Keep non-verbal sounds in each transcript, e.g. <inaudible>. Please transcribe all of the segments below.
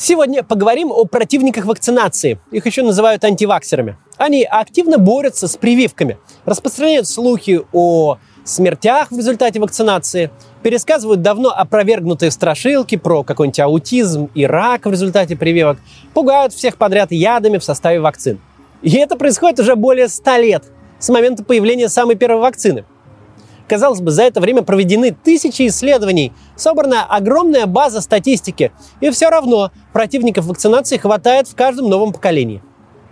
Сегодня поговорим о противниках вакцинации. Их еще называют антиваксерами. Они активно борются с прививками, распространяют слухи о смертях в результате вакцинации, пересказывают давно опровергнутые страшилки про какой-нибудь аутизм и рак в результате прививок, пугают всех подряд ядами в составе вакцин. И это происходит уже более 100 лет, с момента появления самой первой вакцины – Казалось бы, за это время проведены тысячи исследований, собрана огромная база статистики, и все равно противников вакцинации хватает в каждом новом поколении.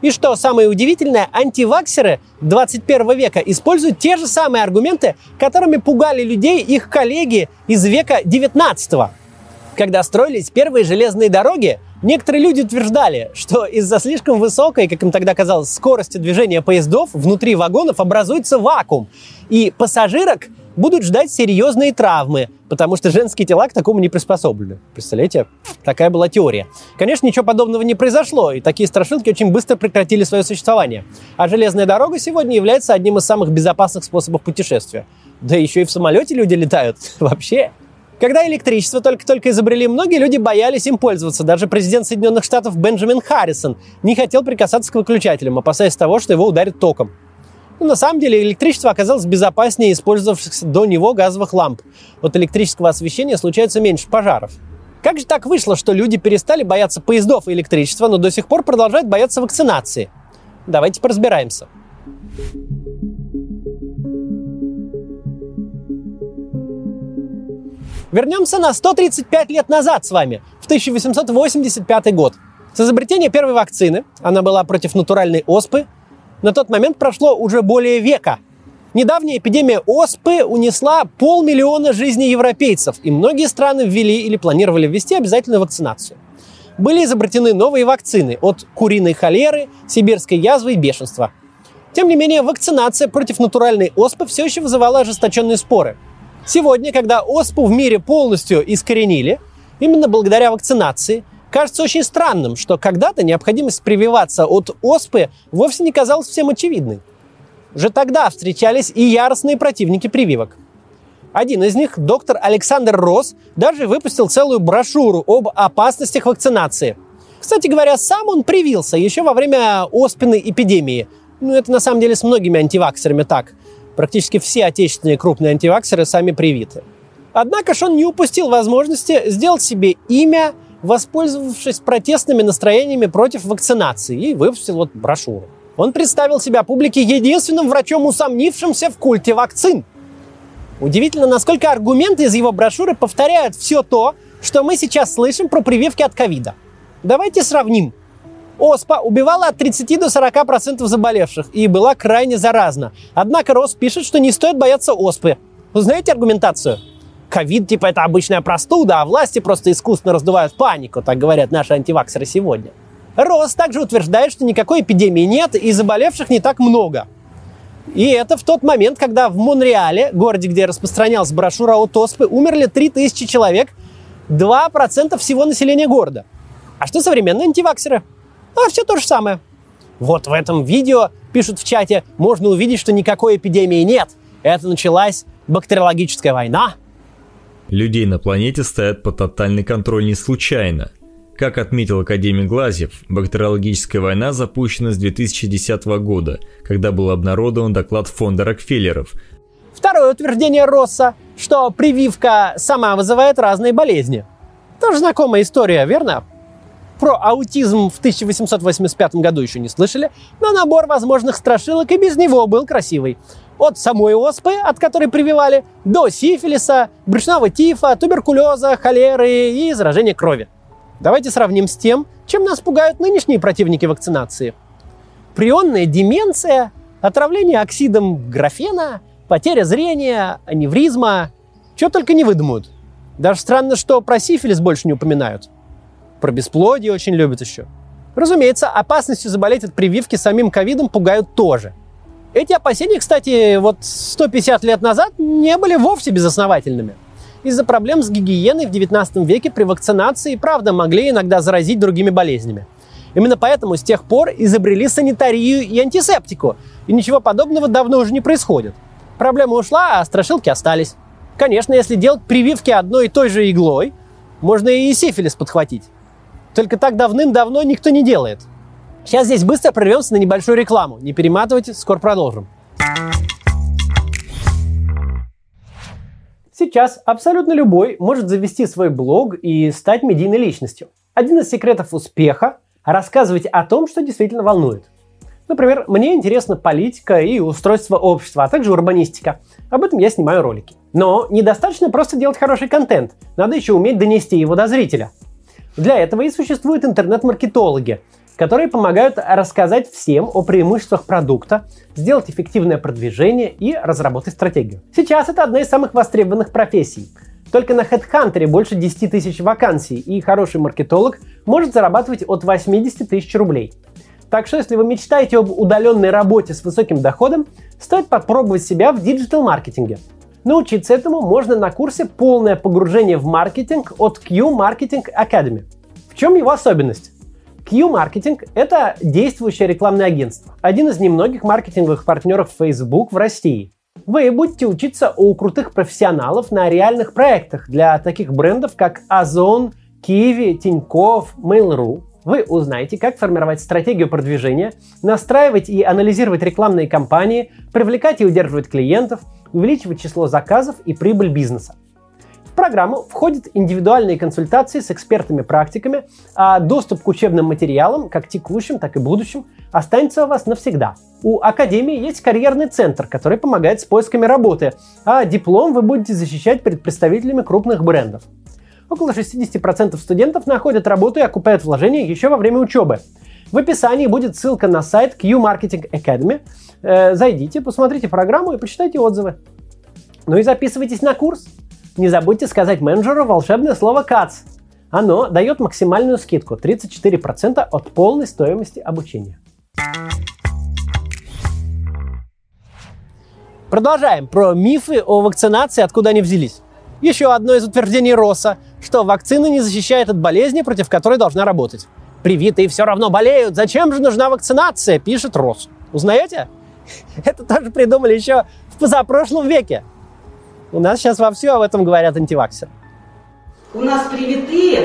И что самое удивительное, антиваксеры 21 века используют те же самые аргументы, которыми пугали людей их коллеги из века 19 -го. Когда строились первые железные дороги, некоторые люди утверждали, что из-за слишком высокой, как им тогда казалось, скорости движения поездов внутри вагонов образуется вакуум, и пассажирок будут ждать серьезные травмы, потому что женские тела к такому не приспособлены. Представляете? Такая была теория. Конечно, ничего подобного не произошло, и такие страшилки очень быстро прекратили свое существование. А железная дорога сегодня является одним из самых безопасных способов путешествия. Да еще и в самолете люди летают. <laughs> Вообще. Когда электричество только-только изобрели, многие люди боялись им пользоваться. Даже президент Соединенных Штатов Бенджамин Харрисон не хотел прикасаться к выключателям, опасаясь того, что его ударит током. Но на самом деле электричество оказалось безопаснее использовавшихся до него газовых ламп. От электрического освещения случается меньше пожаров. Как же так вышло, что люди перестали бояться поездов и электричества, но до сих пор продолжают бояться вакцинации? Давайте поразбираемся. Вернемся на 135 лет назад с вами, в 1885 год. С изобретения первой вакцины, она была против натуральной оспы, на тот момент прошло уже более века. Недавняя эпидемия оспы унесла полмиллиона жизней европейцев, и многие страны ввели или планировали ввести обязательную вакцинацию. Были изобретены новые вакцины от куриной холеры, сибирской язвы и бешенства. Тем не менее, вакцинация против натуральной оспы все еще вызывала ожесточенные споры – Сегодня, когда оспу в мире полностью искоренили, именно благодаря вакцинации, кажется очень странным, что когда-то необходимость прививаться от оспы вовсе не казалась всем очевидной. Уже тогда встречались и яростные противники прививок. Один из них, доктор Александр Рос, даже выпустил целую брошюру об опасностях вакцинации. Кстати говоря, сам он привился еще во время оспенной эпидемии. Ну, это на самом деле с многими антиваксерами так – Практически все отечественные крупные антиваксеры сами привиты. Однако же он не упустил возможности сделать себе имя, воспользовавшись протестными настроениями против вакцинации, и выпустил вот брошюру. Он представил себя публике единственным врачом, усомнившимся в культе вакцин. Удивительно, насколько аргументы из его брошюры повторяют все то, что мы сейчас слышим про прививки от ковида. Давайте сравним Оспа убивала от 30 до 40% заболевших и была крайне заразна. Однако Рос пишет, что не стоит бояться оспы. Вы знаете аргументацию? Ковид, типа, это обычная простуда, а власти просто искусственно раздувают панику, так говорят наши антиваксеры сегодня. Рос также утверждает, что никакой эпидемии нет и заболевших не так много. И это в тот момент, когда в Монреале, городе, где распространялась брошюра от оспы, умерли 3000 человек, 2% всего населения города. А что современные антиваксеры? А все то же самое. Вот в этом видео, пишут в чате, можно увидеть, что никакой эпидемии нет. Это началась бактериологическая война. Людей на планете ставят под тотальный контроль не случайно. Как отметил академик Глазьев, бактериологическая война запущена с 2010 года, когда был обнародован доклад фонда Рокфеллеров. Второе утверждение Росса, что прививка сама вызывает разные болезни. Тоже знакомая история, верно? Про аутизм в 1885 году еще не слышали, но набор возможных страшилок и без него был красивый. От самой оспы, от которой прививали, до сифилиса, брюшного тифа, туберкулеза, холеры и заражения крови. Давайте сравним с тем, чем нас пугают нынешние противники вакцинации. Прионная деменция, отравление оксидом графена, потеря зрения, аневризма. Что только не выдумают. Даже странно, что про сифилис больше не упоминают. Про бесплодие очень любят еще. Разумеется, опасностью заболеть от прививки самим ковидом пугают тоже. Эти опасения, кстати, вот 150 лет назад не были вовсе безосновательными. Из-за проблем с гигиеной в 19 веке при вакцинации, правда, могли иногда заразить другими болезнями. Именно поэтому с тех пор изобрели санитарию и антисептику. И ничего подобного давно уже не происходит. Проблема ушла, а страшилки остались. Конечно, если делать прививки одной и той же иглой, можно и сифилис подхватить. Только так давным-давно никто не делает. Сейчас здесь быстро прервемся на небольшую рекламу. Не перематывайте, скоро продолжим. Сейчас абсолютно любой может завести свой блог и стать медийной личностью. Один из секретов успеха – рассказывать о том, что действительно волнует. Например, мне интересна политика и устройство общества, а также урбанистика. Об этом я снимаю ролики. Но недостаточно просто делать хороший контент, надо еще уметь донести его до зрителя. Для этого и существуют интернет-маркетологи, которые помогают рассказать всем о преимуществах продукта, сделать эффективное продвижение и разработать стратегию. Сейчас это одна из самых востребованных профессий. Только на HeadHunter больше 10 тысяч вакансий, и хороший маркетолог может зарабатывать от 80 тысяч рублей. Так что, если вы мечтаете об удаленной работе с высоким доходом, стоит попробовать себя в диджитал-маркетинге. Научиться этому можно на курсе «Полное погружение в маркетинг» от Q Marketing Academy. В чем его особенность? Q-маркетинг – это действующее рекламное агентство, один из немногих маркетинговых партнеров Facebook в России. Вы будете учиться у крутых профессионалов на реальных проектах для таких брендов, как Озон, Kiwi, Тинькофф, Mail.ru. Вы узнаете, как формировать стратегию продвижения, настраивать и анализировать рекламные кампании, привлекать и удерживать клиентов, увеличивать число заказов и прибыль бизнеса программу входят индивидуальные консультации с экспертами-практиками, а доступ к учебным материалам, как текущим, так и будущим, останется у вас навсегда. У Академии есть карьерный центр, который помогает с поисками работы, а диплом вы будете защищать перед представителями крупных брендов. Около 60% студентов находят работу и окупают вложения еще во время учебы. В описании будет ссылка на сайт Q Marketing Academy. Э, зайдите, посмотрите программу и почитайте отзывы. Ну и записывайтесь на курс. Не забудьте сказать менеджеру волшебное слово «КАЦ». Оно дает максимальную скидку 34% от полной стоимости обучения. Продолжаем про мифы о вакцинации, откуда они взялись. Еще одно из утверждений Росса, что вакцина не защищает от болезни, против которой должна работать. Привитые все равно болеют, зачем же нужна вакцинация, пишет Росс. Узнаете? <laughs> Это тоже придумали еще в позапрошлом веке. У нас сейчас вовсю об этом говорят антиваксеры. У нас привитые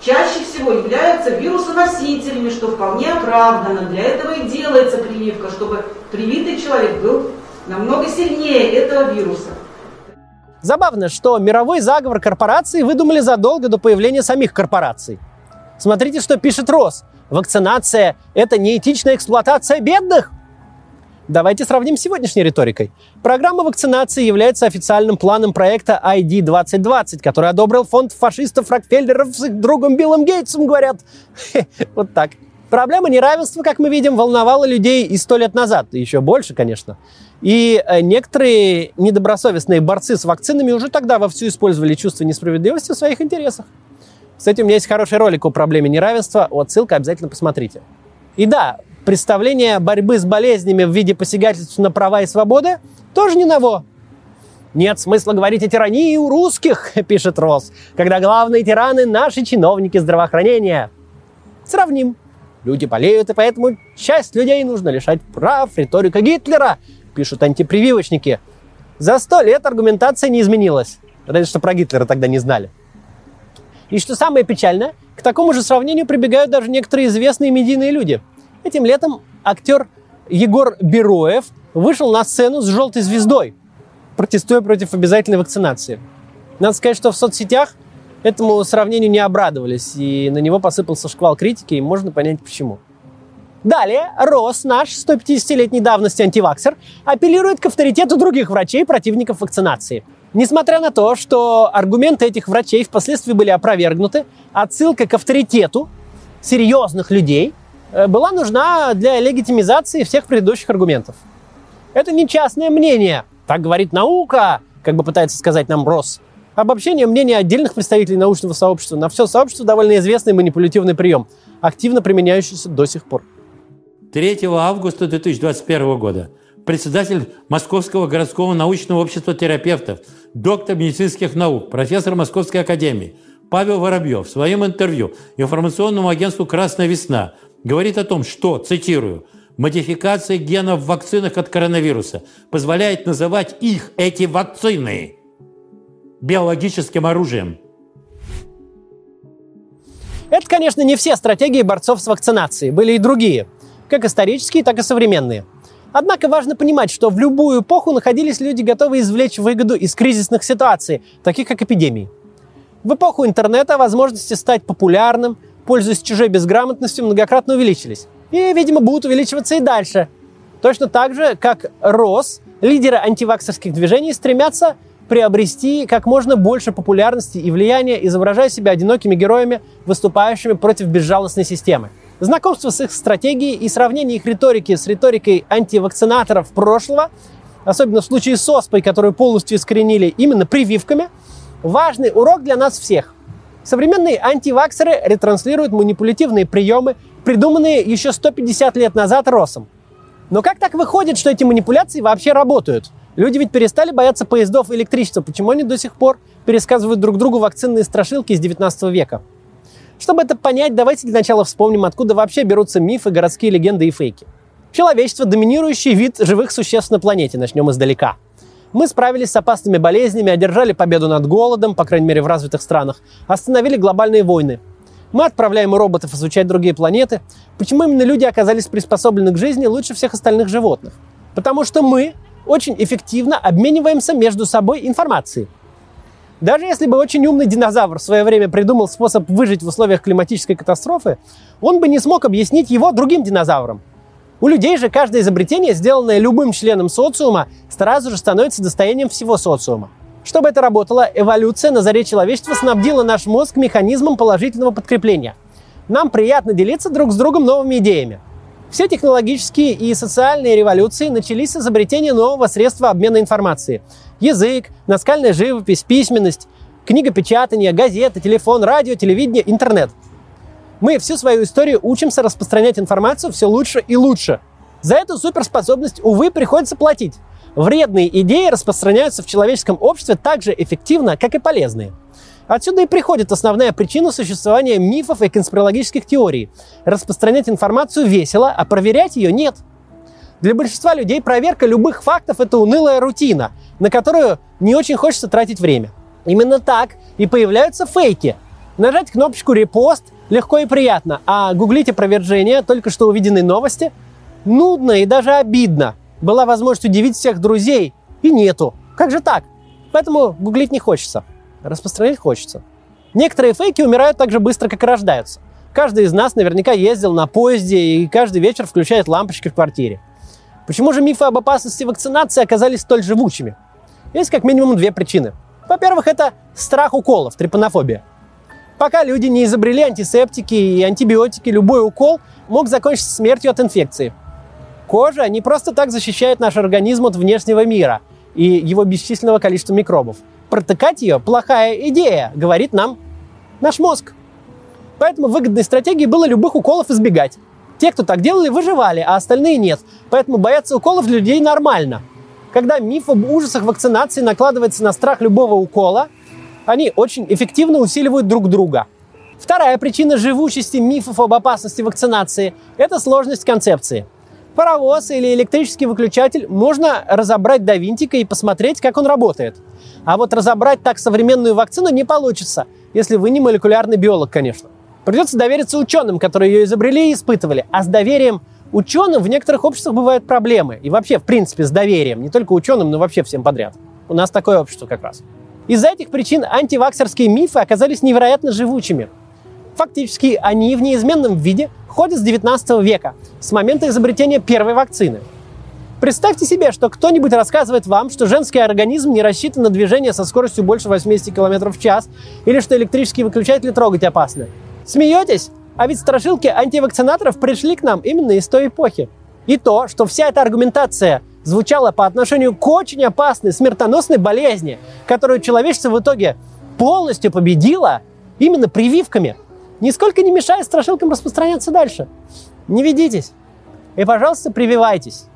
чаще всего являются вирусоносителями, что вполне оправдано. Для этого и делается прививка, чтобы привитый человек был намного сильнее этого вируса. Забавно, что мировой заговор корпораций выдумали задолго до появления самих корпораций. Смотрите, что пишет Рос. Вакцинация – это неэтичная эксплуатация бедных – Давайте сравним с сегодняшней риторикой. Программа вакцинации является официальным планом проекта ID 2020, который одобрил фонд фашистов Рокфеллеров с их другом Биллом Гейтсом, говорят. Вот так. Проблема неравенства, как мы видим, волновала людей и сто лет назад, еще больше, конечно. И э, некоторые недобросовестные борцы с вакцинами уже тогда вовсю использовали чувство несправедливости в своих интересах. Кстати, у меня есть хороший ролик о проблеме неравенства. Вот ссылка обязательно посмотрите. И да, представление борьбы с болезнями в виде посягательств на права и свободы тоже не ново. Нет смысла говорить о тирании у русских, <laughs> пишет Росс, когда главные тираны – наши чиновники здравоохранения. Сравним. Люди болеют, и поэтому часть людей нужно лишать прав. Риторика Гитлера, пишут антипрививочники. За сто лет аргументация не изменилась. Разве что про Гитлера тогда не знали. И что самое печальное, к такому же сравнению прибегают даже некоторые известные медийные люди – Этим летом актер Егор Бероев вышел на сцену с желтой звездой, протестуя против обязательной вакцинации. Надо сказать, что в соцсетях этому сравнению не обрадовались, и на него посыпался шквал критики, и можно понять почему. Далее Рос, наш 150-летней давности антиваксер, апеллирует к авторитету других врачей, противников вакцинации. Несмотря на то, что аргументы этих врачей впоследствии были опровергнуты, отсылка к авторитету серьезных людей Э, была нужна для легитимизации всех предыдущих аргументов. Это не частное мнение, так говорит наука, как бы пытается сказать нам Росс. Обобщение мнений отдельных представителей научного сообщества на все сообщество довольно известный манипулятивный прием, активно применяющийся до сих пор. 3 августа 2021 года председатель Московского городского научного общества терапевтов, доктор медицинских наук, профессор Московской академии Павел Воробьев в своем интервью информационному агентству «Красная весна» говорит о том, что, цитирую, модификация генов в вакцинах от коронавируса позволяет называть их, эти вакцины, биологическим оружием. Это, конечно, не все стратегии борцов с вакцинацией, были и другие, как исторические, так и современные. Однако важно понимать, что в любую эпоху находились люди, готовые извлечь выгоду из кризисных ситуаций, таких как эпидемии. В эпоху интернета возможности стать популярным, пользуясь чужой безграмотностью, многократно увеличились. И, видимо, будут увеличиваться и дальше. Точно так же, как РОС, лидеры антиваксерских движений стремятся приобрести как можно больше популярности и влияния, изображая себя одинокими героями, выступающими против безжалостной системы. Знакомство с их стратегией и сравнение их риторики с риторикой антивакцинаторов прошлого, особенно в случае с ОСПой, которую полностью искоренили именно прививками, важный урок для нас всех. Современные антиваксеры ретранслируют манипулятивные приемы, придуманные еще 150 лет назад Росом. Но как так выходит, что эти манипуляции вообще работают – Люди ведь перестали бояться поездов и электричества. Почему они до сих пор пересказывают друг другу вакцинные страшилки из 19 века? Чтобы это понять, давайте для начала вспомним, откуда вообще берутся мифы, городские легенды и фейки. Человечество – доминирующий вид живых существ на планете. Начнем издалека. Мы справились с опасными болезнями, одержали победу над голодом, по крайней мере в развитых странах, остановили глобальные войны. Мы отправляем роботов изучать другие планеты. Почему именно люди оказались приспособлены к жизни лучше всех остальных животных? Потому что мы очень эффективно обмениваемся между собой информацией. Даже если бы очень умный динозавр в свое время придумал способ выжить в условиях климатической катастрофы, он бы не смог объяснить его другим динозаврам. У людей же каждое изобретение, сделанное любым членом социума, сразу же становится достоянием всего социума. Чтобы это работало, эволюция на заре человечества снабдила наш мозг механизмом положительного подкрепления. Нам приятно делиться друг с другом новыми идеями – все технологические и социальные революции начались с изобретения нового средства обмена информацией. Язык, наскальная живопись, письменность, книгопечатание, газеты, телефон, радио, телевидение, интернет. Мы всю свою историю учимся распространять информацию все лучше и лучше. За эту суперспособность, увы, приходится платить. Вредные идеи распространяются в человеческом обществе так же эффективно, как и полезные. Отсюда и приходит основная причина существования мифов и конспирологических теорий. Распространять информацию весело, а проверять ее нет. Для большинства людей проверка любых фактов – это унылая рутина, на которую не очень хочется тратить время. Именно так и появляются фейки. Нажать кнопочку «репост» легко и приятно, а гуглить опровержение только что увиденной новости нудно и даже обидно. Была возможность удивить всех друзей, и нету. Как же так? Поэтому гуглить не хочется распространять хочется. Некоторые фейки умирают так же быстро, как и рождаются. Каждый из нас наверняка ездил на поезде и каждый вечер включает лампочки в квартире. Почему же мифы об опасности вакцинации оказались столь живучими? Есть как минимум две причины. Во-первых, это страх уколов, трепанофобия. Пока люди не изобрели антисептики и антибиотики, любой укол мог закончиться смертью от инфекции. Кожа не просто так защищает наш организм от внешнего мира и его бесчисленного количества микробов – протыкать ее плохая идея, говорит нам наш мозг. Поэтому выгодной стратегией было любых уколов избегать. Те, кто так делали, выживали, а остальные нет. Поэтому бояться уколов людей нормально. Когда миф об ужасах вакцинации накладывается на страх любого укола, они очень эффективно усиливают друг друга. Вторая причина живучести мифов об опасности вакцинации – это сложность концепции. Паровоз или электрический выключатель можно разобрать до винтика и посмотреть, как он работает – а вот разобрать так современную вакцину не получится, если вы не молекулярный биолог, конечно. Придется довериться ученым, которые ее изобрели и испытывали. А с доверием ученым в некоторых обществах бывают проблемы. И вообще, в принципе, с доверием. Не только ученым, но вообще всем подряд. У нас такое общество как раз. Из-за этих причин антиваксерские мифы оказались невероятно живучими. Фактически они в неизменном виде ходят с 19 века, с момента изобретения первой вакцины – Представьте себе, что кто-нибудь рассказывает вам, что женский организм не рассчитан на движение со скоростью больше 80 км в час, или что электрические выключатели трогать опасно. Смеетесь? А ведь страшилки антивакцинаторов пришли к нам именно из той эпохи. И то, что вся эта аргументация звучала по отношению к очень опасной, смертоносной болезни, которую человечество в итоге полностью победило именно прививками, нисколько не мешает страшилкам распространяться дальше. Не ведитесь. И, пожалуйста, прививайтесь.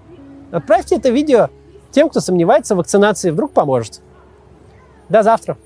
Отправьте это видео тем, кто сомневается в вакцинации, вдруг поможет. До завтра.